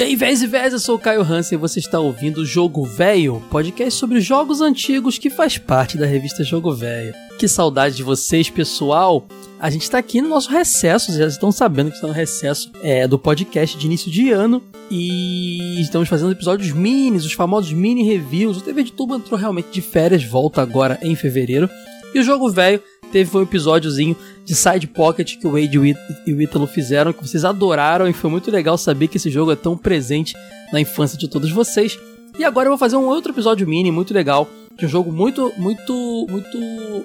E aí, véis e véis, eu sou o Caio Hansen e você está ouvindo o Jogo Velho, podcast sobre jogos antigos que faz parte da revista Jogo Velho. Que saudade de vocês, pessoal! A gente está aqui no nosso recesso, já estão sabendo que está no recesso é, do podcast de início de ano e estamos fazendo episódios minis, os famosos mini reviews. O TV de Tubo entrou realmente de férias, volta agora em fevereiro. E o Jogo Velho teve um episódiozinho de Side Pocket que o Wade e o Ítalo fizeram, que vocês adoraram e foi muito legal saber que esse jogo é tão presente na infância de todos vocês. E agora eu vou fazer um outro episódio mini muito legal de um jogo muito, muito, muito,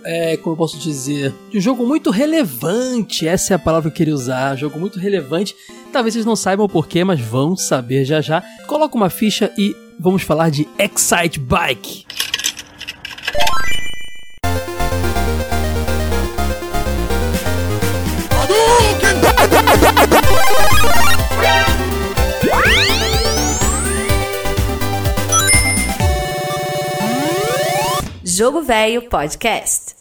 é, como eu posso dizer, de um jogo muito relevante. Essa é a palavra que eu queria usar. Um jogo muito relevante. Talvez vocês não saibam o porquê, mas vão saber já já. Coloca uma ficha e vamos falar de Excite Bike. Jogo Velho Podcast.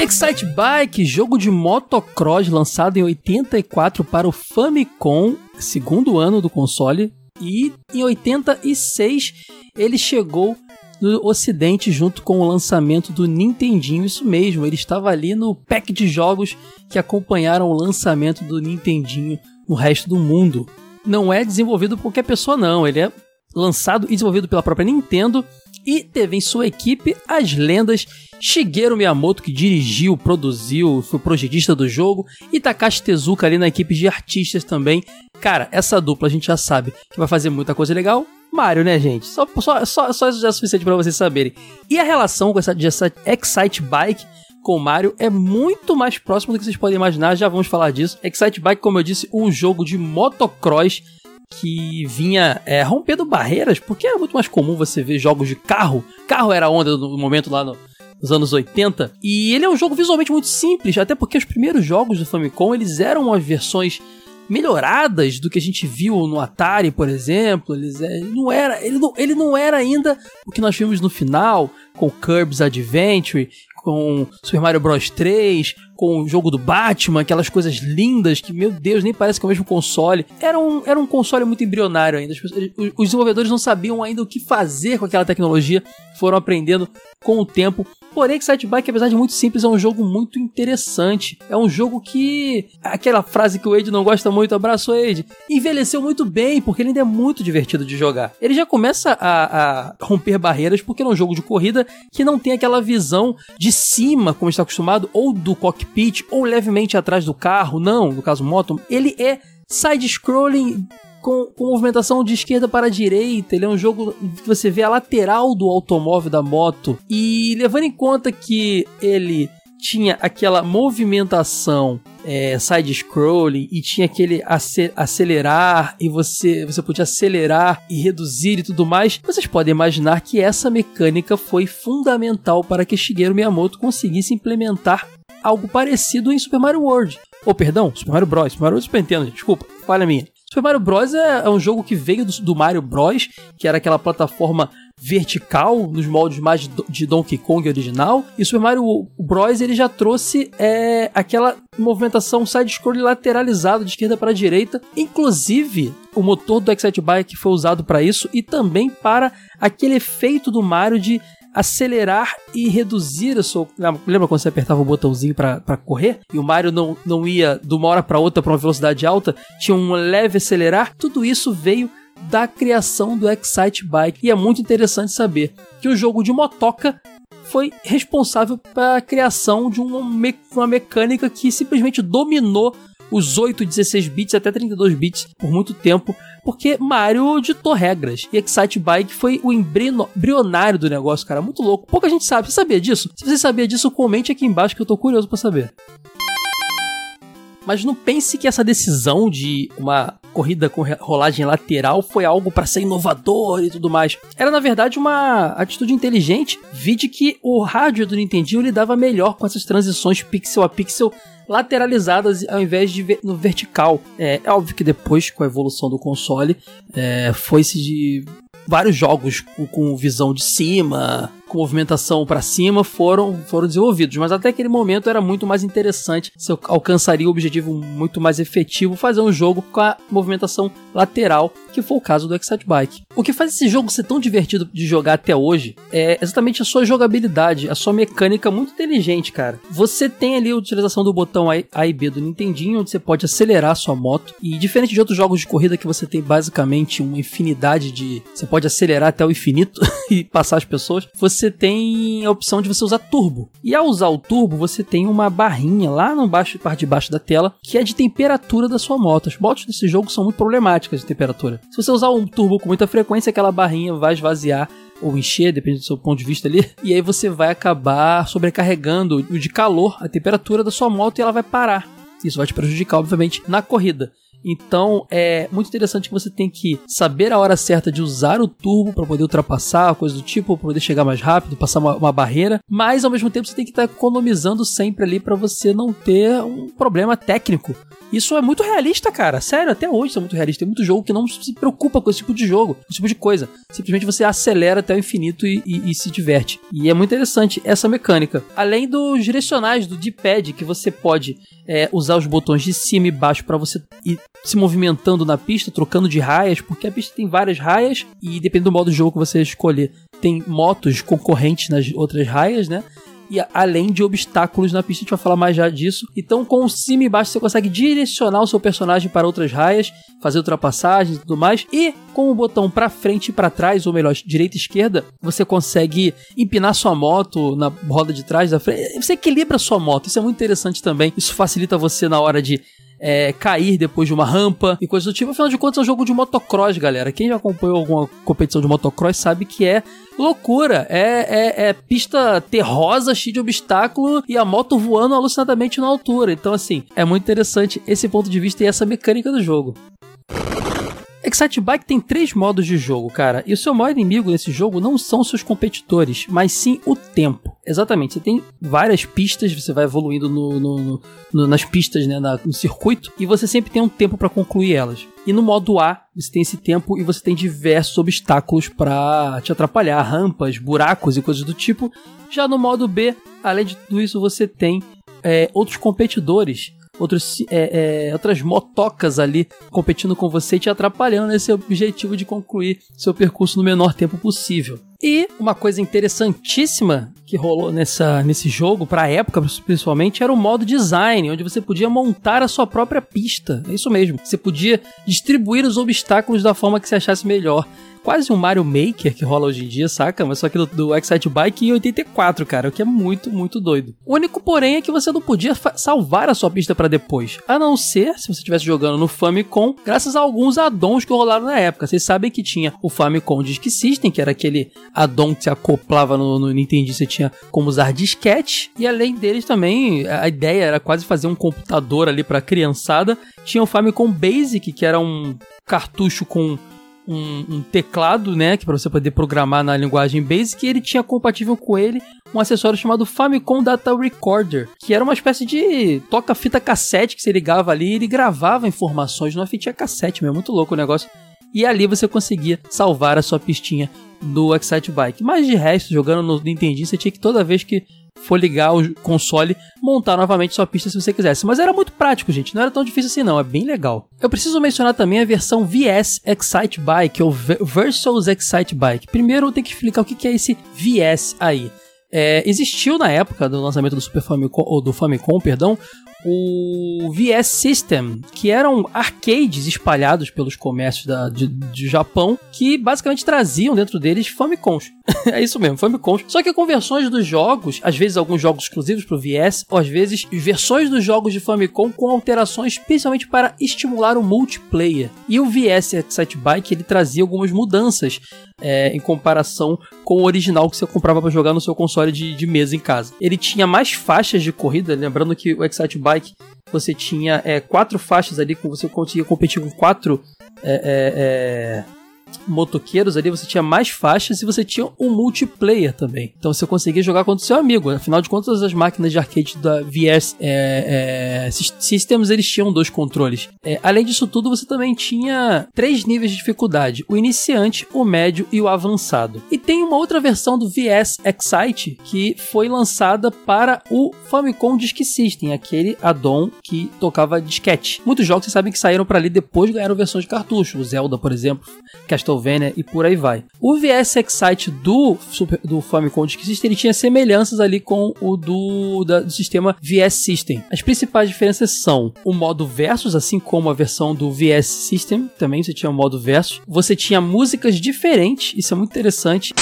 Excite Bike, jogo de motocross lançado em 84 para o Famicom, segundo ano do console, e em 86 ele chegou no Ocidente junto com o lançamento do Nintendinho. Isso mesmo, ele estava ali no pack de jogos que acompanharam o lançamento do Nintendinho no resto do mundo. Não é desenvolvido por qualquer pessoa, não. Ele é lançado e desenvolvido pela própria Nintendo e teve em sua equipe as lendas Shigeru Miyamoto, que dirigiu, produziu, foi projetista do jogo, e Takashi Tezuka ali na equipe de artistas também. Cara, essa dupla a gente já sabe que vai fazer muita coisa legal, Mario, né, gente? Só, só, só, só isso já é suficiente para vocês saberem. E a relação com essa, essa Excite Bike com o Mario é muito mais próximo do que vocês podem imaginar, já vamos falar disso. Excite Bike, como eu disse, um jogo de motocross que vinha é, rompendo barreiras, porque era muito mais comum você ver jogos de carro. Carro era a onda no momento lá no, nos anos 80. E ele é um jogo visualmente muito simples, até porque os primeiros jogos do Famicom eles eram as versões melhoradas do que a gente viu no Atari, por exemplo. Eles, é, ele, não era, ele, não, ele não era ainda o que nós vimos no final, com Kirby's Adventure, com Super Mario Bros 3, com o jogo do Batman, aquelas coisas lindas que, meu Deus, nem parece que é o mesmo console. Era um, era um console muito embrionário ainda. Os desenvolvedores não sabiam ainda o que fazer com aquela tecnologia, foram aprendendo com o tempo. Porém, Excite Bike, apesar de muito simples, é um jogo muito interessante. É um jogo que. Aquela frase que o Wade não gosta muito, abraço Wade, envelheceu muito bem, porque ele ainda é muito divertido de jogar. Ele já começa a, a romper barreiras, porque é um jogo de corrida que não tem aquela visão de cima, como está acostumado, ou do cockpit, ou levemente atrás do carro. Não, no caso moto. Ele é side-scrolling com, com, movimentação de esquerda para direita. Ele é um jogo que você vê a lateral do automóvel da moto. E levando em conta que ele tinha aquela movimentação é, side-scrolling e tinha aquele acelerar e você, você podia acelerar e reduzir e tudo mais, vocês podem imaginar que essa mecânica foi fundamental para que Shigeru Miyamoto conseguisse implementar algo parecido em Super Mario World. Ou, oh, perdão, Super Mario Bros. Super Mario World Super Nintendo, desculpa, falha minha. Super Mario Bros. É, é um jogo que veio do, do, Mario Bros., que era aquela plataforma vertical, nos moldes mais de, de Donkey Kong original. E Super Mario Bros. ele já trouxe é, aquela movimentação side-scroll lateralizada de esquerda para direita. Inclusive, o motor do Excite Bike foi usado para isso e também para aquele efeito do Mario de acelerar e reduzir a sua. Lembra quando você apertava o botãozinho para correr e o Mario não, não ia de uma hora para outra para uma velocidade alta? Tinha um leve acelerar. Tudo isso veio da criação do Excite Bike. E é muito interessante saber que o jogo de motoca foi responsável pela criação de uma mecânica que simplesmente dominou os 8, 16 bits até 32 bits por muito tempo, porque Mario ditou regras. E Excite Bike foi o embrionário do negócio, cara. Muito louco. Pouca gente sabe. Você sabia disso? Se você sabia disso, comente aqui embaixo que eu tô curioso para saber. Mas não pense que essa decisão de uma corrida com rolagem lateral foi algo para ser inovador e tudo mais. Era na verdade uma atitude inteligente, vide que o rádio do Nintendinho lidava melhor com essas transições pixel a pixel lateralizadas ao invés de no vertical. É, é óbvio que depois, com a evolução do console, é, foi-se de vários jogos com, visão de cima, com movimentação para cima foram, foram desenvolvidos, mas até aquele momento era muito mais interessante, você alcançaria o objetivo muito mais efetivo, fazer um jogo com a movimentação lateral, que foi o caso do Excite Bike. O que faz esse jogo ser tão divertido de jogar até hoje é exatamente a sua jogabilidade, a sua mecânica muito inteligente, cara. Você tem ali a utilização do botão A e B do Nintendinho, onde você pode acelerar a sua moto, e diferente de outros jogos de corrida que você tem basicamente uma infinidade de... você pode acelerar até o infinito e passar as pessoas, você tem a opção de você usar turbo. E ao usar o turbo, você tem uma barrinha lá no baixo, parte de baixo da tela, que é de temperatura da sua moto. As motos desse jogo são muito problemáticas de temperatura. Se você usar um turbo com muita frequência, aquela barrinha vai esvaziar ou encher, depende do seu ponto de vista ali, e aí você vai acabar sobrecarregando de calor a temperatura da sua moto e ela vai parar. Isso vai te prejudicar, obviamente, na corrida. Então é muito interessante que você tem que saber a hora certa de usar o turbo para poder ultrapassar, coisa do tipo, para poder chegar mais rápido, passar uma, uma, barreira, mas ao mesmo tempo você tem que estar tá economizando sempre ali para você não ter um problema técnico. Isso é muito realista, cara. Sério, até hoje isso é muito realista. Tem muito jogo que não se preocupa com esse tipo de jogo, esse tipo de coisa. Simplesmente você acelera até o infinito e, e, e se diverte. E é muito interessante essa mecânica. Além dos direcionais do D-pad, que você pode é, usar os botões de cima e baixo para você ir se movimentando na pista, trocando de raias, porque a pista tem várias raias e depende do modo de jogo que você escolher, tem motos concorrentes nas outras raias, né? e além de obstáculos na pista, a gente vai falar mais já disso. Então, com o cima e baixo, você consegue direcionar o seu personagem para outras raias, fazer ultrapassagens e tudo mais. E com o botão para frente e para trás, ou melhor, direita e esquerda, você consegue empinar sua moto na roda de trás da frente. Você equilibra sua moto, isso é muito interessante também. Isso facilita você na hora de é, cair depois de uma rampa e coisas do tipo. Afinal de contas, é um jogo de motocross, galera. Quem já acompanhou alguma competição de motocross sabe que é loucura. É, é, é pista terrosa, cheia de obstáculo e a moto voando alucinadamente na altura. Então, assim, é muito interessante esse ponto de vista e essa mecânica do jogo. Excite Bike tem três modos de jogo, cara, e o seu maior inimigo nesse jogo não são seus competidores, mas sim o tempo. Exatamente, você tem várias pistas, você vai evoluindo no, no, no, nas pistas, né, na, no circuito, e você sempre tem um tempo para concluir elas. E no modo A, você tem esse tempo e você tem diversos obstáculos para te atrapalhar, rampas, buracos e coisas do tipo. Já no modo B, além de tudo isso, você tem é, outros competidores outros, é, é, outras motocas ali competindo com você e te atrapalhando nesse objetivo de concluir seu percurso no menor tempo possível. E uma coisa interessantíssima que rolou nessa, nesse jogo, para a época principalmente, era o modo design, onde você podia montar a sua própria pista. É isso mesmo. Você podia distribuir os obstáculos da forma que você achasse melhor quase um Mario Maker que rola hoje em dia, saca? Mas só que do, do Excite Bike em 84, cara, o que é muito, muito doido. O único, porém, é que você não podia salvar a sua pista para depois. A não ser se você estivesse jogando no Famicom, graças a alguns addons que rolaram na época. Vocês sabem que tinha o Famicom Disk System, que era aquele addon que se acoplava no, no Nintendo, você tinha como usar disquete. E além deles também, a ideia era quase fazer um computador ali pra criançada. Tinha o Famicom Basic, que era um cartucho com um, um teclado, né, que para você poder programar na linguagem Basic, e ele tinha compatível com ele um acessório chamado Famicom Data Recorder, que era uma espécie de toca-fita cassete que você ligava ali e ele gravava informações numa fitinha cassete, meu, muito louco o negócio. E ali você conseguia salvar a sua pistinha do Excite Bike. Mas de resto, jogando no Nintendo, você tinha que toda vez que for ligar o console, montar novamente sua pista se você quisesse. Mas era muito prático, gente. Não era tão difícil assim, não. É bem legal. Eu preciso mencionar também a versão VS Excite Bike, ou Versus Excite Bike. Primeiro, eu tenho que explicar o que é esse VS aí. É, existiu na época do lançamento do Super Famicom, ou do Famicom, perdão, o VS System, que eram arcades espalhados pelos comércios da, de, de Japão, que basicamente traziam dentro deles Famicoms. é isso mesmo, Famicoms. Só que com versões dos jogos, às vezes alguns jogos exclusivos para o VS, ou às vezes versões dos jogos de Famicom com alterações especialmente para estimular o multiplayer. E o VS Excite Bike ele trazia algumas mudanças é, em comparação com o original que você comprava para jogar no seu console de, de mesa em casa. Ele tinha mais faixas de corrida, lembrando que o Excite Bike você tinha é, quatro faixas ali, que você conseguia competir com quatro é, é, é motoqueiros ali, você tinha mais faixas e você tinha o multiplayer também. Então você conseguia jogar contra o seu amigo. Afinal de contas, as máquinas de arcade da VS é, é, Systems eles tinham dois controles. É, além disso tudo, você também tinha três níveis de dificuldade: o iniciante, o médio e o avançado. E tem uma outra versão do VS Excite que foi lançada para o Famicom Disk System, aquele addon que tocava disquete. Muitos jogos vocês sabem que saíram para ali depois ganharam versões de cartucho. O Zelda, por exemplo, Castlevania e por aí vai. O VS Excite do, do Famicom Disk System ele tinha semelhanças ali com o do, da, do sistema VS System. As principais diferenças são o modo versus, assim como a versão do VS System, também você tinha o modo versus. Você tinha músicas diferentes, isso é muito interessante.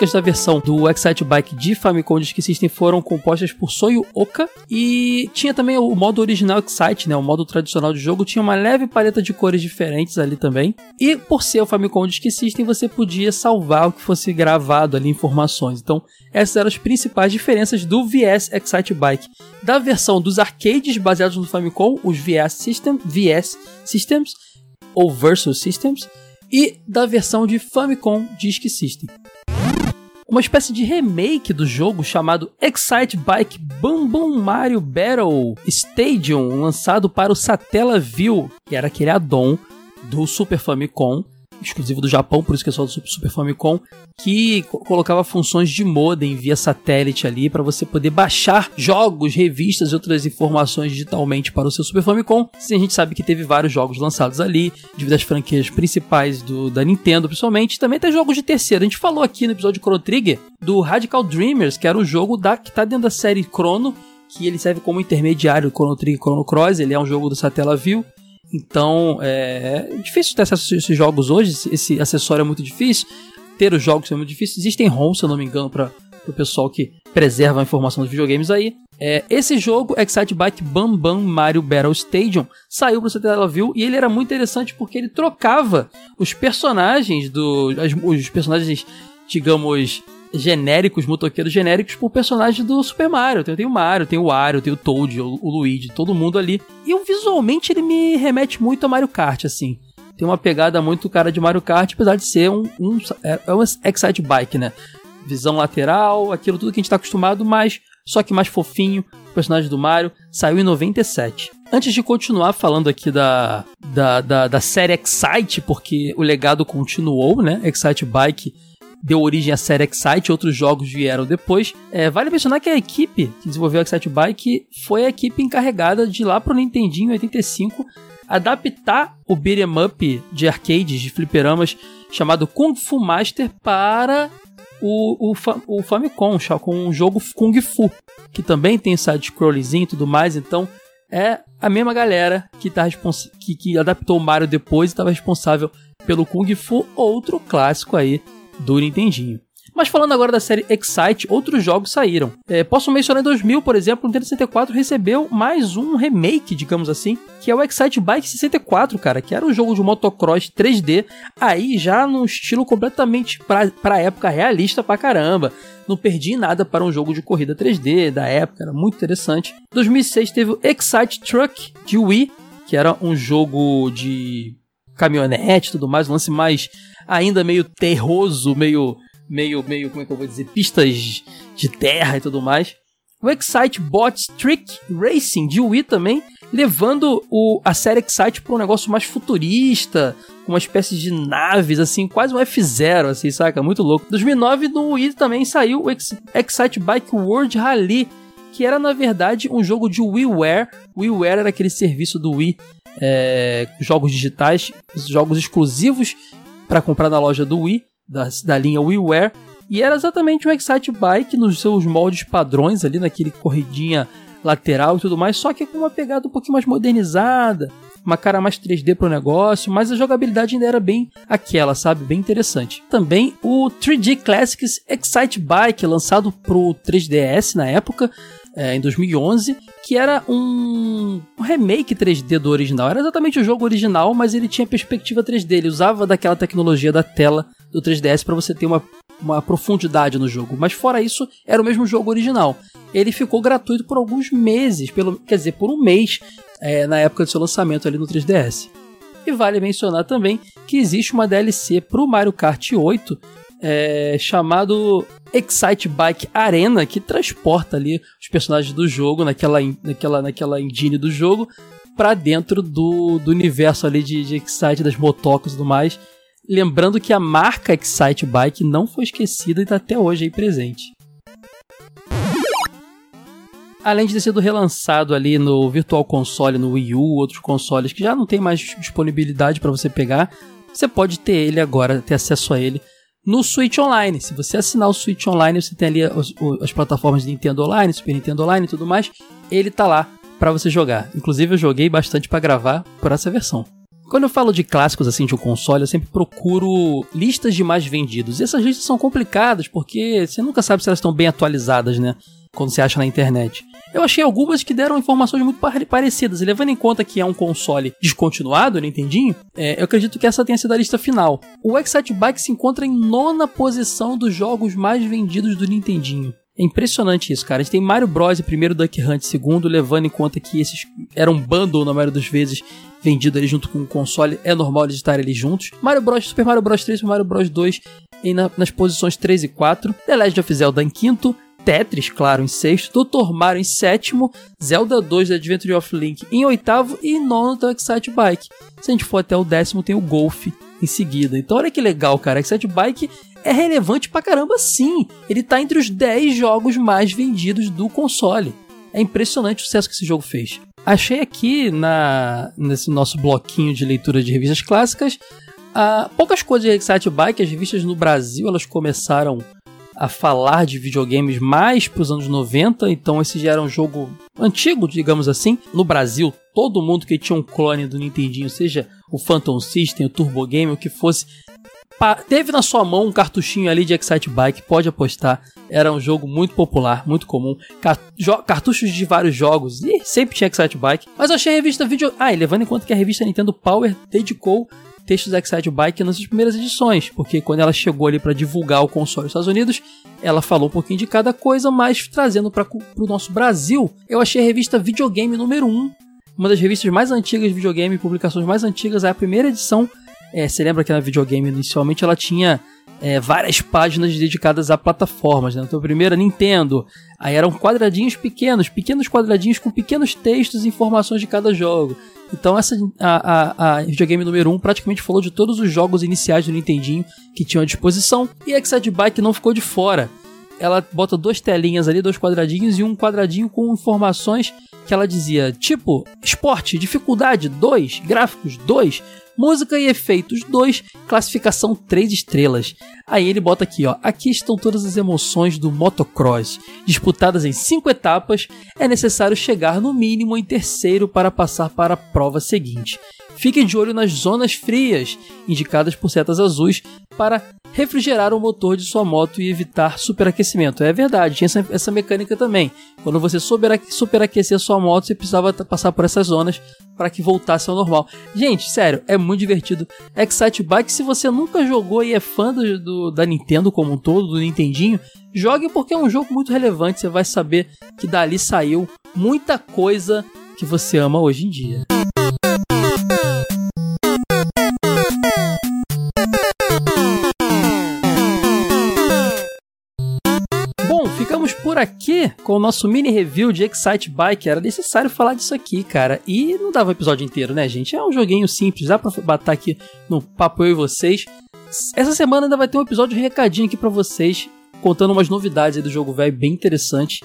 Músicas da versão do Excite Bike de Famicom Disk System foram compostas por Soyu Oka e tinha também o modo original Excite, né, o modo tradicional de jogo, tinha uma leve paleta de cores diferentes ali também. E por ser o Famicom Disk System, você podia salvar o que fosse gravado ali informações. Então, essas eram as principais diferenças do VS Excite Bike. Da versão dos arcades baseados no Famicom, os VS System, VS Systems ou Versus Systems, e da versão de Famicom Disk System uma espécie de remake do jogo chamado Excite Bike Bum Mario Battle Stadium, lançado para o Satellaview, que era aquele addon do Super Famicom exclusivo do Japão, por isso que é só do Super Famicom, que colocava funções de modem via satélite ali para você poder baixar jogos, revistas e outras informações digitalmente para o seu Super Famicom. Sim, a gente sabe que teve vários jogos lançados ali, devido às franquias principais do, da Nintendo, principalmente. Também tem jogos de terceira. A gente falou aqui no episódio de Chrono Trigger do Radical Dreamers, que era o jogo da, que está dentro da série Chrono, que ele serve como intermediário do Chrono Trigger e Chrono Cross, ele é um jogo do Satellaview. Então, é, é difícil ter acesso a esses jogos hoje, esse acessório é muito difícil, ter os jogos é muito difícil. Existem ROMs, se eu não me engano, para o pessoal que preserva a informação dos videogames aí. É, esse jogo, Excite Bike Bam Bam Mario Battle Stadium, saiu para o Satellaview e ele era muito interessante porque ele trocava os personagens do. As, os personagens, digamos, genéricos, motoqueiros genéricos, por personagens do Super Mario. Tem, tem o Mario, tem o Wario, tem o Toad, o, o Luigi, todo mundo ali. E eu, visualmente ele me remete muito a Mario Kart, assim. Tem uma pegada muito cara de Mario Kart, apesar de ser um, um é, é um Excite Bike, né? Visão lateral, aquilo tudo que a gente tá acostumado, mas só que mais fofinho, o personagem do Mario, saiu em 97. Antes de continuar falando aqui da, da, da, da série Excite, porque o legado continuou, né? Excite Bike deu origem à série Excite, outros jogos vieram depois. É, vale mencionar que a equipe que desenvolveu Excite Bike foi a equipe encarregada de lá pro Nintendinho 85 adaptar o beat'em up de arcades, de fliperamas, chamado Kung Fu Master para o, o, o Famicom, com um jogo Kung Fu, que também tem side-scrollzinho e tudo mais, então é a mesma galera que, tá que, que adaptou o Mario depois e estava responsável pelo Kung Fu, outro clássico aí do Nintendinho. Mas falando agora da série Excite, outros jogos saíram. É, posso mencionar em 2000, por exemplo, o Nintendo 64 recebeu mais um remake, digamos assim, que é o Excite Bike 64, cara, que era um jogo de motocross 3D, aí já num estilo completamente pra, pra época realista pra caramba. Não perdi nada para um jogo de corrida 3D da época, era muito interessante. 2006 teve o Excite Truck de Wii, que era um jogo de caminhonete e tudo mais, um lance mais ainda meio terroso, meio, meio, meio, como é que eu vou dizer, pistas de terra e tudo mais. O Excite Bot Trick Racing de Wii também, levando o, a série Excite para um negócio mais futurista, com uma espécie de naves, assim, quase um F-Zero, assim, saca? Muito louco. 2009, no Wii também saiu o Ex Excite Bike World Rally, que era, na verdade, um jogo de WiiWare. WiiWare era aquele serviço do Wii, é, jogos digitais, jogos exclusivos para comprar na loja do Wii, da, da linha WiiWare, e era exatamente um Excite Bike nos seus moldes padrões ali, naquele corridinha lateral e tudo mais, só que com uma pegada um pouquinho mais modernizada, uma cara mais 3D pro negócio, mas a jogabilidade ainda era bem aquela, sabe? Bem interessante. Também o 3D Classics Excite Bike, lançado pro 3DS na época, é, em 2011, que era um, um, remake 3D do original. Era exatamente o jogo original, mas ele tinha perspectiva 3D. Ele usava daquela tecnologia da tela do 3DS para você ter uma, uma profundidade no jogo. Mas fora isso, era o mesmo jogo original. Ele ficou gratuito por alguns meses, pelo, quer dizer, por um mês, é, na época do seu lançamento ali no 3DS. E vale mencionar também que existe uma DLC para o Mario Kart 8 é, chamado Excite Bike Arena, que transporta ali os personagens do jogo naquela, naquela, naquela engine do jogo para dentro do, do universo ali de, de Excite, das motocas e tudo mais. Lembrando que a marca Excite Bike não foi esquecida e está até hoje aí presente. Além de ter sido relançado ali no Virtual Console, no Wii U, outros consoles que já não tem mais disponibilidade para você pegar, você pode ter ele agora, ter acesso a ele no Switch Online. Se você assinar o Switch Online, você tem ali as, as plataformas de Nintendo Online, Super Nintendo Online e tudo mais. Ele tá lá para você jogar. Inclusive eu joguei bastante para gravar por essa versão. Quando eu falo de clássicos assim de um console, eu sempre procuro listas de mais vendidos. E essas listas são complicadas porque você nunca sabe se elas estão bem atualizadas, né? Quando você acha na internet. Eu achei algumas que deram informações muito parecidas, e levando em conta que é um console descontinuado, Nintendinho, é, eu acredito que essa tenha sido a lista final. O Excite Bike se encontra em nona posição dos jogos mais vendidos do Nintendinho. É impressionante isso, cara. A gente tem Mario Bros. e primeiro Duck Hunt segundo, levando em conta que esses eram um bundle na maioria das vezes vendido ali junto com o console, é normal eles estarem ali juntos. Mario Bros, Super Mario Bros 3 e Mario Bros 2 em na, nas posições 3 e 4. The Legend of Zelda em quinto. Tetris, claro, em sexto, Dr. Mario em sétimo, Zelda 2 The Adventure of Link em oitavo e nono do Excite Bike. Se a gente for até o décimo, tem o Golf em seguida. Então olha que legal, cara. Excite Bike é relevante pra caramba sim. Ele tá entre os 10 jogos mais vendidos do console. É impressionante o sucesso que esse jogo fez. Achei aqui na nesse nosso bloquinho de leitura de revistas clássicas uh, poucas coisas de Excite Bike. As revistas no Brasil elas começaram a falar de videogames mais para os anos 90, então esse já era um jogo antigo, digamos assim. No Brasil, todo mundo que tinha um clone do Nintendinho, seja o Phantom System, o Turbo Game, o que fosse, teve na sua mão um cartuchinho ali de Excite Bike, pode apostar. Era um jogo muito popular, muito comum. Cartuchos de vários jogos e sempre tinha Excite Bike. Mas eu achei a revista vídeo. Ah, e levando em conta que a revista Nintendo Power dedicou textos da Excite Bike nas primeiras edições, porque quando ela chegou ali para divulgar o console nos Estados Unidos, ela falou um pouquinho de cada coisa, mas trazendo para o nosso Brasil, eu achei a revista Videogame número 1, uma das revistas mais antigas de videogame, publicações mais antigas, é a primeira edição. É, você lembra que na videogame inicialmente ela tinha é, várias páginas dedicadas a plataformas. Né? Então, a primeira, Nintendo. Aí eram quadradinhos pequenos, pequenos quadradinhos com pequenos textos e informações de cada jogo. Então essa a, a, a videogame número 1 um praticamente falou de todos os jogos iniciais do Nintendinho que tinham à disposição e Excite Bike não ficou de fora. Ela bota duas telinhas ali, dois quadradinhos e um quadradinho com informações que ela dizia, tipo, esporte, dificuldade 2, gráficos 2, Música e efeitos 2, classificação 3 estrelas. Aí ele bota aqui, ó. Aqui estão todas as emoções do motocross. Disputadas em 5 etapas, é necessário chegar no mínimo em terceiro para passar para a prova seguinte. Fique de olho nas zonas frias, indicadas por setas azuis, para refrigerar o motor de sua moto e evitar superaquecimento. É verdade, tinha essa, essa mecânica também. Quando você superaquecer sua moto, você precisava passar por essas zonas para que voltasse ao normal. Gente, sério, é muito divertido. Excite Bike, se você nunca jogou e é fã do, do, da Nintendo como um todo, do Nintendinho, jogue porque é um jogo muito relevante. Você vai saber que dali saiu muita coisa que você ama hoje em dia. Aqui com o nosso mini review de Excite Bike. Era necessário falar disso aqui, cara. E não dava o episódio inteiro, né, gente? É um joguinho simples, dá pra bater aqui no papo eu e vocês. Essa semana ainda vai ter um episódio recadinho aqui para vocês, contando umas novidades do jogo velho bem interessantes.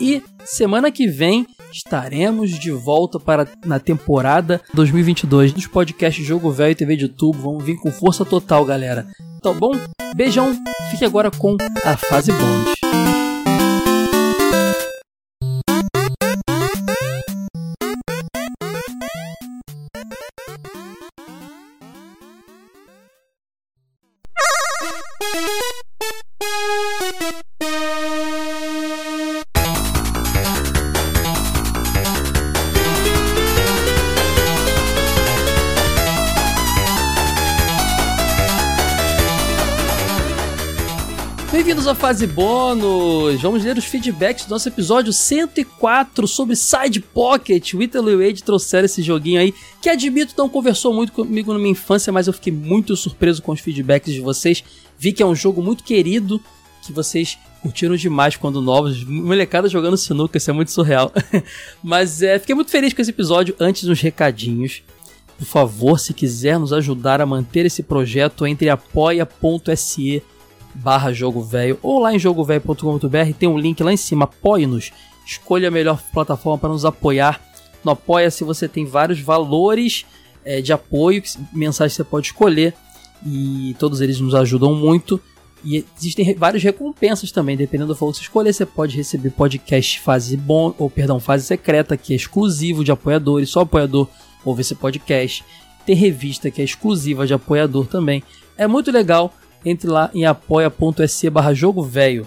E semana que vem estaremos de volta para na temporada 2022 dos podcasts Jogo Velho e TV de YouTube. Vamos vir com força total, galera. Tá bom? Beijão. Fique agora com a fase bônus. Fase bônus! Vamos ler os feedbacks do nosso episódio 104 sobre Side Pocket. O Ítalo e o Wade trouxeram esse joguinho aí, que admito não conversou muito comigo na minha infância, mas eu fiquei muito surpreso com os feedbacks de vocês. Vi que é um jogo muito querido, que vocês curtiram demais quando novos. Molecada jogando sinuca, isso é muito surreal. mas é, fiquei muito feliz com esse episódio. Antes, uns recadinhos. Por favor, se quiser nos ajudar a manter esse projeto, entre apoia.se barra jogo velho ou lá em jogovelho.com.br tem um link lá em cima, apoie-nos. Escolha a melhor plataforma para nos apoiar. No Apoia-se você tem vários valores é, de apoio, mensagens você pode escolher e todos eles nos ajudam muito. E existem várias recompensas também, dependendo do valor que você escolher, você pode receber podcast fase bom, ou perdão, fase secreta, que é exclusivo de apoiadores, só apoiador ouve esse podcast. Tem revista que é exclusiva de apoiador também. É muito legal entre lá em apoia.se barra jogo velho.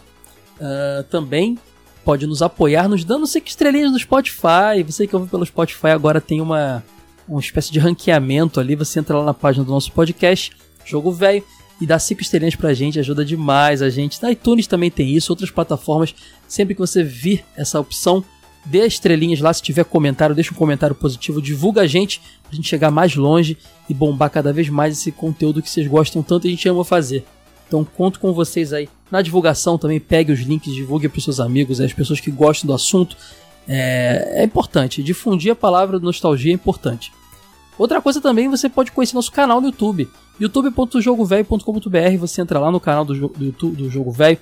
Uh, também pode nos apoiar nos dando 5 estrelinhas no Spotify. Você que ouve pelo Spotify agora tem uma, uma espécie de ranqueamento ali. Você entra lá na página do nosso podcast, Jogo Velho, e dá 5 estrelinhas pra gente, ajuda demais a gente. Na iTunes também tem isso, outras plataformas. Sempre que você vir essa opção, dê estrelinhas lá. Se tiver comentário, deixa um comentário positivo, divulga a gente pra gente chegar mais longe e bombar cada vez mais esse conteúdo que vocês gostam tanto e a gente ama fazer. Então conto com vocês aí na divulgação também. Pegue os links, divulgue para seus amigos, as pessoas que gostam do assunto. É, é importante. Difundir a palavra nostalgia é importante. Outra coisa também, você pode conhecer nosso canal no YouTube, youtube.jogovelho.com.br. Você entra lá no canal do, do do Jogo Velho,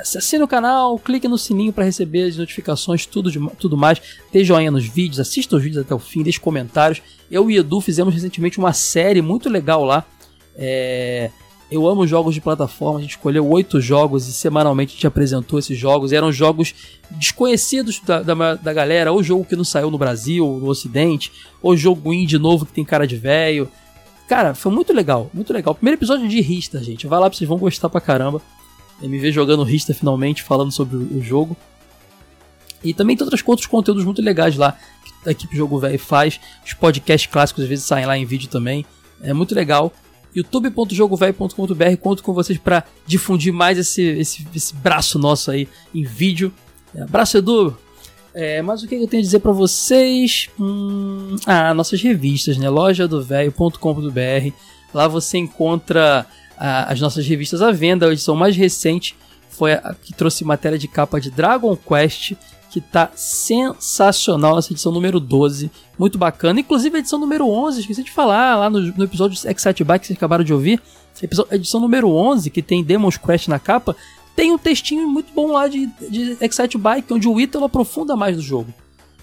assine o canal, clique no sininho para receber as notificações, tudo, de, tudo mais. Dê joinha nos vídeos, assista os vídeos até o fim, deixe comentários. Eu e Edu fizemos recentemente uma série muito legal lá. É, eu amo jogos de plataforma, a gente escolheu oito jogos e semanalmente a gente apresentou esses jogos. Eram jogos desconhecidos da, da, da, galera, ou jogo que não saiu no Brasil, no Ocidente, ou jogo indie novo que tem cara de velho. Cara, foi muito legal, muito legal. Primeiro episódio de Rista, gente. Vai lá, vocês vão gostar pra caramba. Ver jogando Rista finalmente, falando sobre o jogo. E também tem outros, outros conteúdos muito legais lá que a equipe Jogo Velho faz. Os podcasts clássicos às vezes saem lá em vídeo também. É muito legal youtube.jogovelho.com.br. Conto com vocês para difundir mais esse, esse, esse, braço nosso aí em vídeo. É, abraço, Edu! É, mas o que eu tenho a dizer para vocês? Hum, ah, nossas revistas, né? lojadovelho.com.br. Lá você encontra ah, as nossas revistas à venda. A edição mais recente foi a que trouxe matéria de capa de Dragon Quest que tá sensacional essa edição número 12, muito bacana. Inclusive a edição número 11, esqueci de falar lá no, no episódio Excite Bike que vocês acabaram de ouvir. A edição número 11, que tem Demon's Quest na capa, tem um textinho muito bom lá de, de Excite Bike, onde o Ítalo aprofunda mais do jogo.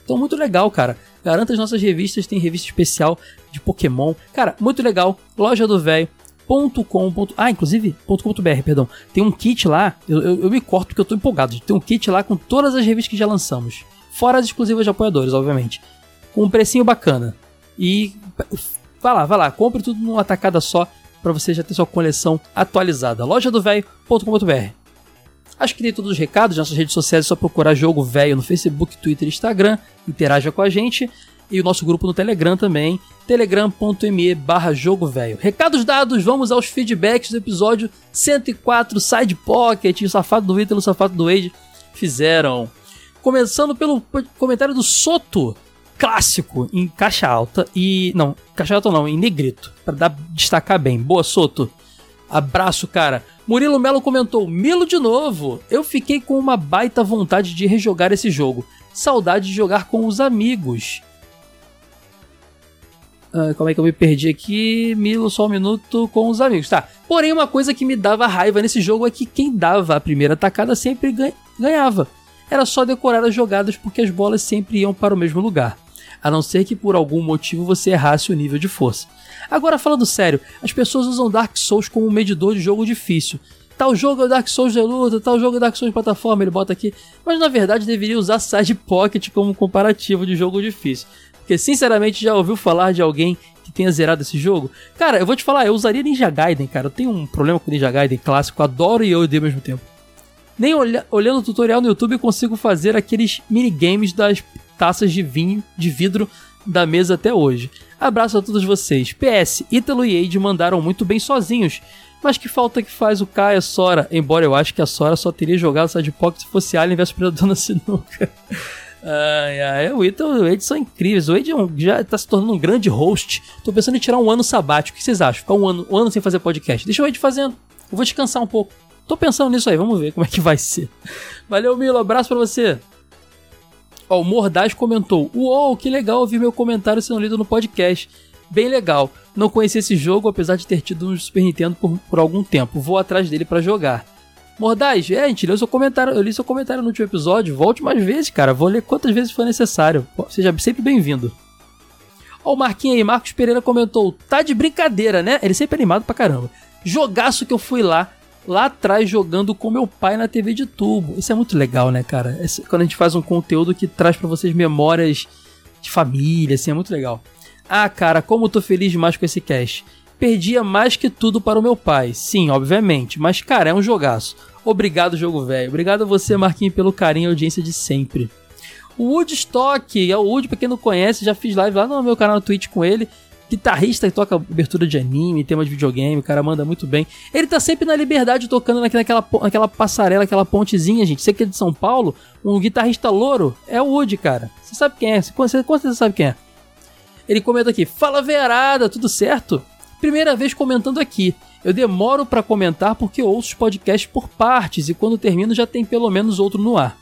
Então, muito legal, cara. Garanta as nossas revistas, tem revista especial de Pokémon. Cara, muito legal. Loja do Velho. .com. Ah, inclusive, .com.br, perdão. Tem um kit lá, eu, eu, eu, me corto porque eu tô empolgado. Tem um kit lá com todas as revistas que já lançamos. Fora as exclusivas de apoiadores, obviamente. Com um precinho bacana. E vai lá, vai lá, compre tudo numa tacada só para você já ter sua coleção atualizada. Loja do velho.com.br. Acho que tem todos os recados, nossas redes sociais é só procurar Jogo Velho no Facebook, Twitter e Instagram. Interaja com a gente e o nosso grupo no Telegram também, telegram.me barra jogo velho. Recados dados, vamos aos feedbacks do episódio 104, Side Pocket, o Safado do Ítalo, o Safado do Wade fizeram. Começando pelo comentário do Soto, clássico, em caixa alta e... não, caixa alta não, em negrito, para dar destacar bem. Boa, Soto. Abraço, cara. Murilo Melo comentou: Milo de novo. Eu fiquei com uma baita vontade de rejogar esse jogo. Saudade de jogar com os amigos. Uh, como é que eu me perdi aqui? Milo, só um minuto com os amigos. Tá. Porém, uma coisa que me dava raiva nesse jogo é que quem dava a primeira atacada sempre ganhava. Era só decorar as jogadas porque as bolas sempre iam para o mesmo lugar. A não ser que por algum motivo você errasse o nível de força. Agora, falando sério, as pessoas usam Dark Souls como medidor de jogo difícil. Tal jogo é Dark Souls de luta, tal jogo é Dark Souls de plataforma, ele bota aqui. Mas na verdade deveria usar Side Pocket como comparativo de jogo difícil. Porque, sinceramente, já ouviu falar de alguém que tenha zerado esse jogo? Cara, eu vou te falar, eu usaria Ninja Gaiden, cara. Eu tenho um problema com Ninja Gaiden clássico, adoro e odeio ao mesmo tempo. Nem olha, olhando o tutorial no YouTube eu consigo fazer aqueles minigames das taças de vinho, de vidro da mesa até hoje. Abraço a todos vocês. PS, Ítalo e Ade mandaram muito bem sozinhos. Mas que falta que faz o Kai a Sora? Embora eu acho que a Sora só teria jogado Side Pocket se fosse Alien vs Predador na sinuca. Ai, ai, o Ito e o Ed são incríveis. O Ed é já tá se tornando um grande host. Tô pensando em tirar um ano sabático. O que vocês acham? Ficar um ano, um ano sem fazer podcast. Deixa o Ed fazendo. Eu vou descansar um pouco. Tô pensando nisso aí, vamos ver como é que vai ser. Valeu, Milo, abraço pra você. Ó, o Mordaz comentou: Uou, que legal ouvir meu comentário sendo lido no podcast. Bem legal. Não conheci esse jogo, apesar de ter tido um Super Nintendo por, por algum tempo. Vou atrás dele para jogar. Mordaz, é, gente leu seu comentário, eu li seu comentário no último episódio. Volte mais vezes, cara. Vou ler quantas vezes for necessário. Seja sempre bem-vindo. Ó, o Marquinhos aí, Marcos Pereira comentou: tá de brincadeira, né? Ele sempre animado pra caramba. Jogaço que eu fui lá, lá atrás, jogando com meu pai na TV de tubo. Isso é muito legal, né, cara? Esse, quando a gente faz um conteúdo que traz para vocês memórias de família, assim, é muito legal. Ah, cara, como eu tô feliz demais com esse cast perdia mais que tudo para o meu pai. Sim, obviamente, mas cara, é um jogaço. Obrigado, jogo velho. Obrigado a você, Marquinhos, pelo carinho e audiência de sempre. O Woodstock, é o Wood, pra quem não conhece, já fiz live lá no meu canal no Twitch com ele. Guitarrista que toca abertura de anime, tema de videogame, o cara manda muito bem. Ele tá sempre na liberdade tocando naquela, naquela passarela, aquela pontezinha, gente. Você que é de São Paulo, um guitarrista louro é o Wood, cara. Você sabe quem é? Você com certeza sabe quem é. Ele comenta aqui: Fala verada, tudo certo? Primeira vez comentando aqui. Eu demoro para comentar porque ouço os podcasts por partes e quando termino já tem pelo menos outro no ar.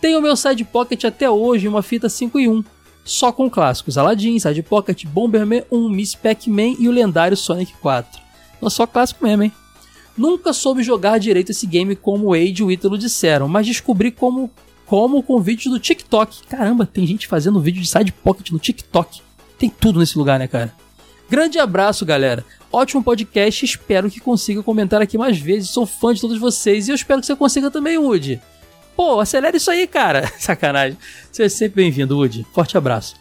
Tenho meu Side Pocket até hoje uma fita 5 e 1, só com clássicos Aladdin, Side Pocket, Bomberman 1, Miss Pac-Man e o lendário Sonic 4. Não só clássico mesmo, hein? Nunca soube jogar direito esse game como o Age e o Ítalo disseram, mas descobri como, como com vídeos do TikTok. Caramba, tem gente fazendo vídeo de Side Pocket no TikTok. Tem tudo nesse lugar, né, cara? Grande abraço, galera. Ótimo podcast, espero que consiga comentar aqui mais vezes. Sou fã de todos vocês e eu espero que você consiga também, Woody. Pô, acelera isso aí, cara. Sacanagem. Seja sempre bem-vindo, Woody. Forte abraço.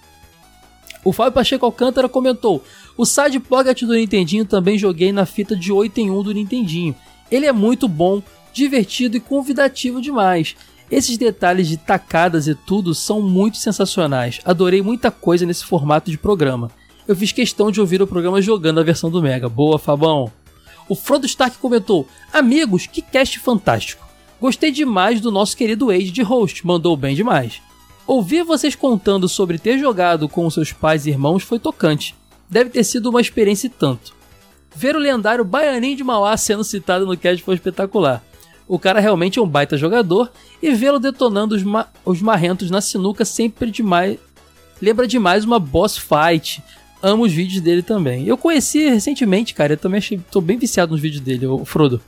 O Fábio Pacheco Alcântara comentou: O Side Pocket do Nintendinho também joguei na fita de 8 em 1 do Nintendinho. Ele é muito bom, divertido e convidativo demais. Esses detalhes de tacadas e tudo são muito sensacionais. Adorei muita coisa nesse formato de programa eu fiz questão de ouvir o programa jogando a versão do Mega. Boa, Fabão! O Frodo Stark comentou: Amigos, que cast fantástico! Gostei demais do nosso querido Age de host, mandou bem demais. Ouvir vocês contando sobre ter jogado com seus pais e irmãos foi tocante. Deve ter sido uma experiência e tanto. Ver o lendário Baianinho de Mauá sendo citado no cast foi espetacular. O cara realmente é um baita jogador e vê-lo detonando os, ma os marrentos na sinuca sempre demais. Lembra demais uma boss fight, amo os vídeos dele também. Eu conheci recentemente, cara, eu também achei, tô bem viciado nos vídeos dele, o Frodo.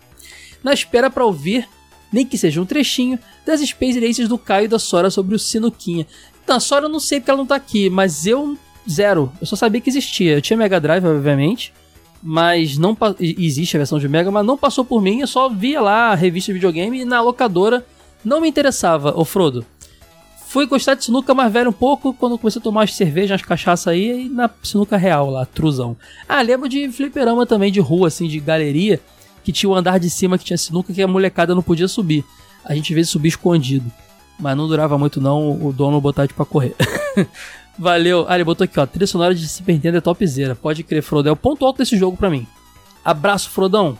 Na espera para ouvir, nem que seja um trechinho, das Space Races do Caio e da Sora sobre o Sinuquinha. Então, a Sora eu não sei porque ela não tá aqui, mas eu, zero. Eu só sabia que existia. Eu tinha Mega Drive, obviamente, mas não existe a versão de Mega, mas não passou por mim, eu só via lá a revista de videogame e na locadora não me interessava, ô Frodo. Fui gostar de sinuca mais velho um pouco quando comecei a tomar as cervejas, as cachaças aí, e na sinuca real lá, truzão. Ah, lembro de fliperama também de rua, assim, de galeria, que tinha o andar de cima que tinha sinuca que a molecada não podia subir. A gente vezes subir escondido. Mas não durava muito não, o dono botar de pra correr. Valeu. Ah, ele botou aqui, ó, trilha sonora de Super Nintendo é topzera. Pode crer, Frodo. É o ponto alto desse jogo pra mim. Abraço, Frodão.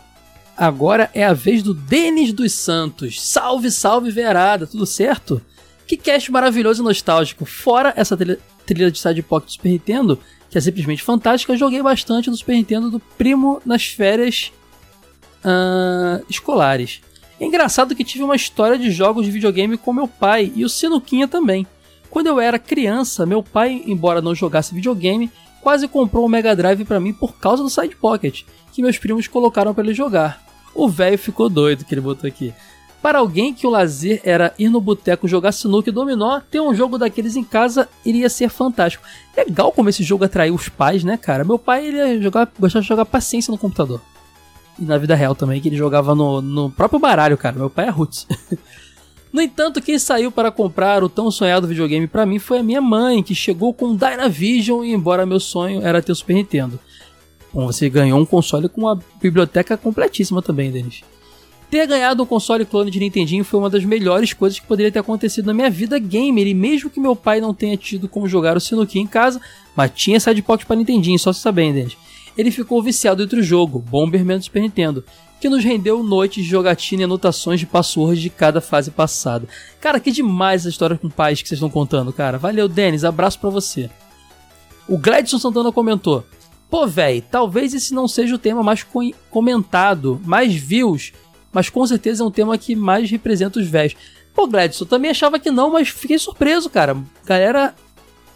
Agora é a vez do Denis dos Santos. Salve, salve, verada. Tudo certo? Que cast maravilhoso e nostálgico. Fora essa trilha, de Side Pocket do Super Nintendo, que é simplesmente fantástica, eu joguei bastante no Super Nintendo do primo nas férias uh, escolares. É engraçado que tive uma história de jogos de videogame com meu pai e o Sinuquinha também. Quando eu era criança, meu pai, embora não jogasse videogame, quase comprou um Mega Drive para mim por causa do Side Pocket, que meus primos colocaram para ele jogar. O velho ficou doido que ele botou aqui. Para alguém que o lazer era ir no boteco jogar sinuca e dominó, ter um jogo daqueles em casa iria ser fantástico. Legal como esse jogo atraiu os pais, né, cara? Meu pai ele jogar, gostava de jogar paciência no computador. E na vida real também, que ele jogava no, no próprio baralho, cara. Meu pai é roots. no entanto, quem saiu para comprar o tão sonhado videogame para mim foi a minha mãe, que chegou com o Dynavision, e embora meu sonho era ter o Super Nintendo. Bom, você ganhou um console com uma biblioteca completíssima também, Denis. Ter ganhado um console clone de Nintendinho foi uma das melhores coisas que poderia ter acontecido na minha vida gamer, e mesmo que meu pai não tenha tido como jogar o Sinuki em casa, mas tinha side pocket para Nintendinho, só se saber, Denis. ele ficou viciado em outro jogo, Bomberman do Super Nintendo, que nos rendeu noites de jogatina e anotações de passwords de cada fase passada. Cara, que demais essa história com pais que vocês estão contando, cara. Valeu, Denis, abraço para você. O Gladson Santana comentou: Pô, véi, talvez esse não seja o tema mais co comentado, mais views, mas com certeza é um tema que mais representa os véis. Pô, Gladson, eu também achava que não, mas fiquei surpreso, cara. Galera,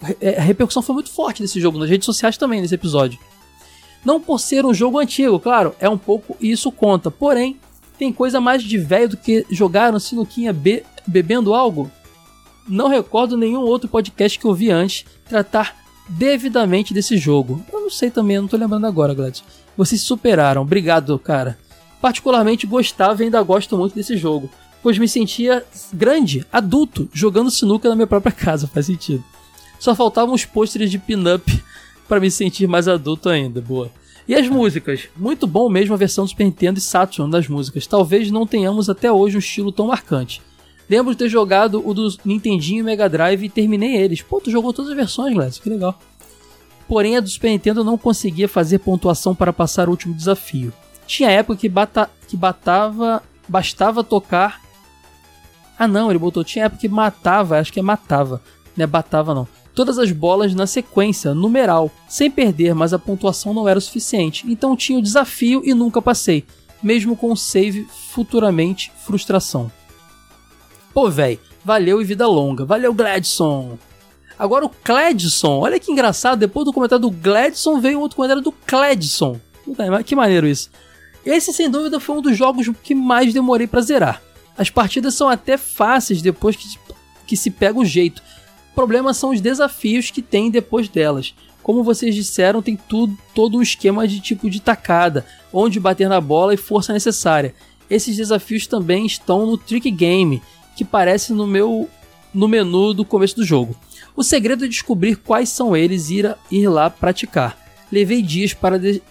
a repercussão foi muito forte desse jogo, nas redes sociais também, nesse episódio. Não por ser um jogo antigo, claro, é um pouco e isso conta. Porém, tem coisa mais de velho do que jogar no sinuquinha be bebendo algo? Não recordo nenhum outro podcast que eu vi antes tratar devidamente desse jogo. Eu não sei também, eu não tô lembrando agora, Gladys. Vocês superaram, obrigado, cara. Particularmente gostava e ainda gosto muito desse jogo, pois me sentia grande, adulto, jogando sinuca na minha própria casa, faz sentido. Só faltavam os pôsteres de pin-up para me sentir mais adulto ainda. Boa. E as músicas? Muito bom mesmo a versão do Super Nintendo e Saturn das músicas. Talvez não tenhamos até hoje um estilo tão marcante. Lembro de ter jogado o do Nintendinho e Mega Drive e terminei eles. Pô, tu jogou todas as versões, Glass, que legal. Porém, a do Super Nintendo não conseguia fazer pontuação para passar o último desafio. Tinha época que, bata, que batava, bastava tocar. Ah não, ele botou. Tinha época que matava, acho que é matava. Não é batava não todas as bolas na sequência, numeral, sem perder, mas a pontuação não era o suficiente. Então tinha o desafio e nunca passei, mesmo com o save futuramente frustração. Pô, véi, valeu e vida longa. Valeu, Gladson. Agora o Cledson, olha que engraçado, depois do comentário do Gladson veio outro comentário do Cledson. Que maneiro isso. Esse sem dúvida foi um dos jogos que mais demorei para zerar. As partidas são até fáceis depois que, que se pega o jeito, problema são os desafios que tem depois delas. Como vocês disseram, tem tudo, todo um esquema de tipo de tacada, onde bater na bola e força necessária. Esses desafios também estão no Trick Game, que aparece no meu no menu do começo do jogo. O segredo é descobrir quais são eles e ir, ir lá praticar. Levei dias para de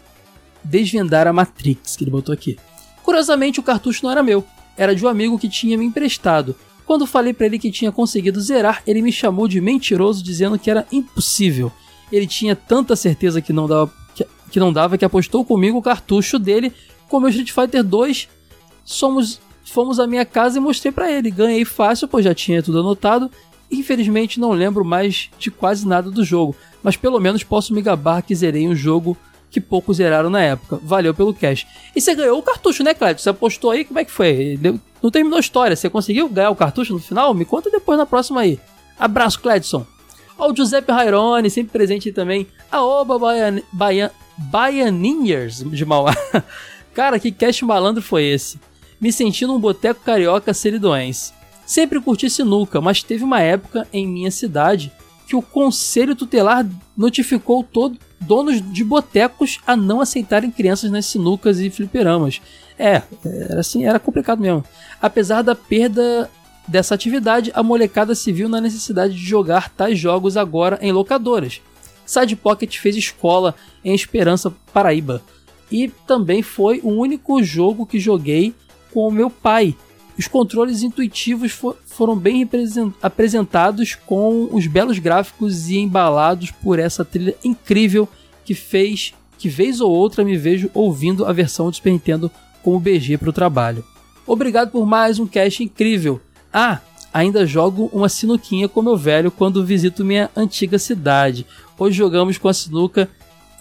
desvendar a Matrix, que ele botou aqui. Curiosamente, o cartucho não era meu, era de um amigo que tinha me emprestado, quando falei para ele que tinha conseguido zerar, ele me chamou de mentiroso dizendo que era impossível. Ele tinha tanta certeza que não dava que, que não dava que apostou comigo o cartucho dele com o meu Street Fighter 2. Somos fomos à minha casa e mostrei para ele. Ganhei fácil, pois já tinha tudo anotado. Infelizmente não lembro mais de quase nada do jogo, mas pelo menos posso me gabar que zerei um jogo que poucos zeraram na época. Valeu pelo cash. E você ganhou o cartucho, né, Clédio? Você apostou aí, como é que foi? Não terminou a história. Você conseguiu ganhar o cartucho no final? Me conta depois na próxima aí. Abraço, Cledson. O Giuseppe Rairone, sempre presente também. A Oba Baian... Baian... Baianinhers de Mauá. Cara, que cash malandro foi esse? Me senti num boteco carioca seridoense. Sempre curti sinuca, mas teve uma época em minha cidade que o conselho tutelar notificou todo, donos de botecos a não aceitarem crianças nas sinucas e fliperamas. É, era assim, era complicado mesmo. Apesar da perda dessa atividade, a molecada se viu na necessidade de jogar tais jogos agora em locadoras. Side Pocket fez escola em Esperança, Paraíba. E também foi o único jogo que joguei com o meu pai, os controles intuitivos for, foram bem apresentados com os belos gráficos e embalados por essa trilha incrível que fez que vez ou outra me vejo ouvindo a versão do Super Nintendo como BG para o trabalho. Obrigado por mais um cast incrível. Ah, ainda jogo uma sinuquinha com meu velho quando visito minha antiga cidade. Hoje jogamos com a sinuca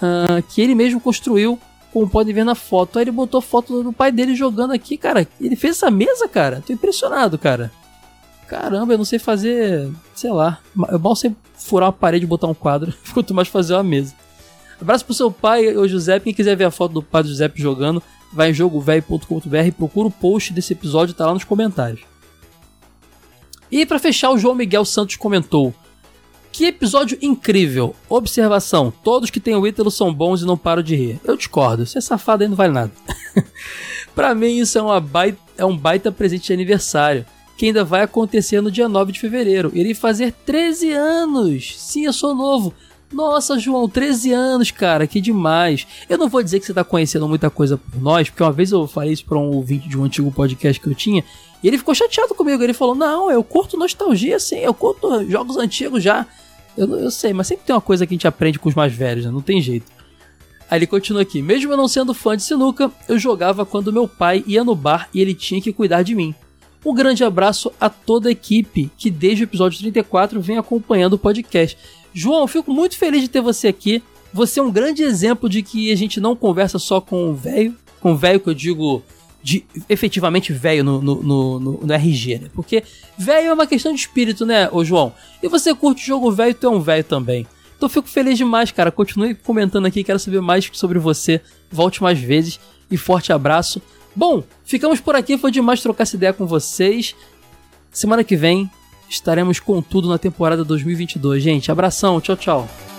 uh, que ele mesmo construiu como podem ver na foto. Aí ele botou foto do pai dele jogando aqui, cara. Ele fez essa mesa, cara. Tô impressionado, cara. Caramba, eu não sei fazer, sei lá. Eu mal sei furar uma parede e botar um quadro. Quanto mais fazer uma mesa. Abraço pro seu pai, o José. Quem quiser ver a foto do pai do José jogando, vai em jogovelho.com.br, procura o post desse episódio, tá lá nos comentários. E para fechar, o João Miguel Santos comentou: que episódio incrível! Observação: todos que têm o Ítalo são bons e não param de rir. Eu discordo, você é safado aí não vale nada. para mim, isso é, uma baita, é um baita presente de aniversário, que ainda vai acontecer no dia 9 de fevereiro. Irei fazer 13 anos! Sim, eu sou novo. Nossa, João, 13 anos, cara, que demais. Eu não vou dizer que você tá conhecendo muita coisa por nós, porque uma vez eu falei isso pra um ouvinte de um antigo podcast que eu tinha, e ele ficou chateado comigo. Ele falou: Não, eu curto nostalgia, sim, eu curto jogos antigos já. Eu, eu sei, mas sempre tem uma coisa que a gente aprende com os mais velhos, né? Não tem jeito. Aí ele continua aqui: Mesmo eu não sendo fã de sinuca, eu jogava quando meu pai ia no bar e ele tinha que cuidar de mim. Um grande abraço a toda a equipe que desde o episódio 34 vem acompanhando o podcast. João, fico muito feliz de ter você aqui. Você é um grande exemplo de que a gente não conversa só com o velho, com o velho que eu digo de efetivamente velho no, no, no, no, RG, né? Porque velho é uma questão de espírito, né, ô João? E você curte jogo velho, tu é um velho também. Então fico feliz demais, cara. Continue comentando aqui, quero saber mais sobre você. Volte mais vezes e forte abraço. Bom, ficamos por aqui, foi demais trocar essa ideia com vocês. Semana que vem estaremos com tudo na temporada 2022, gente. Abração, tchau, tchau.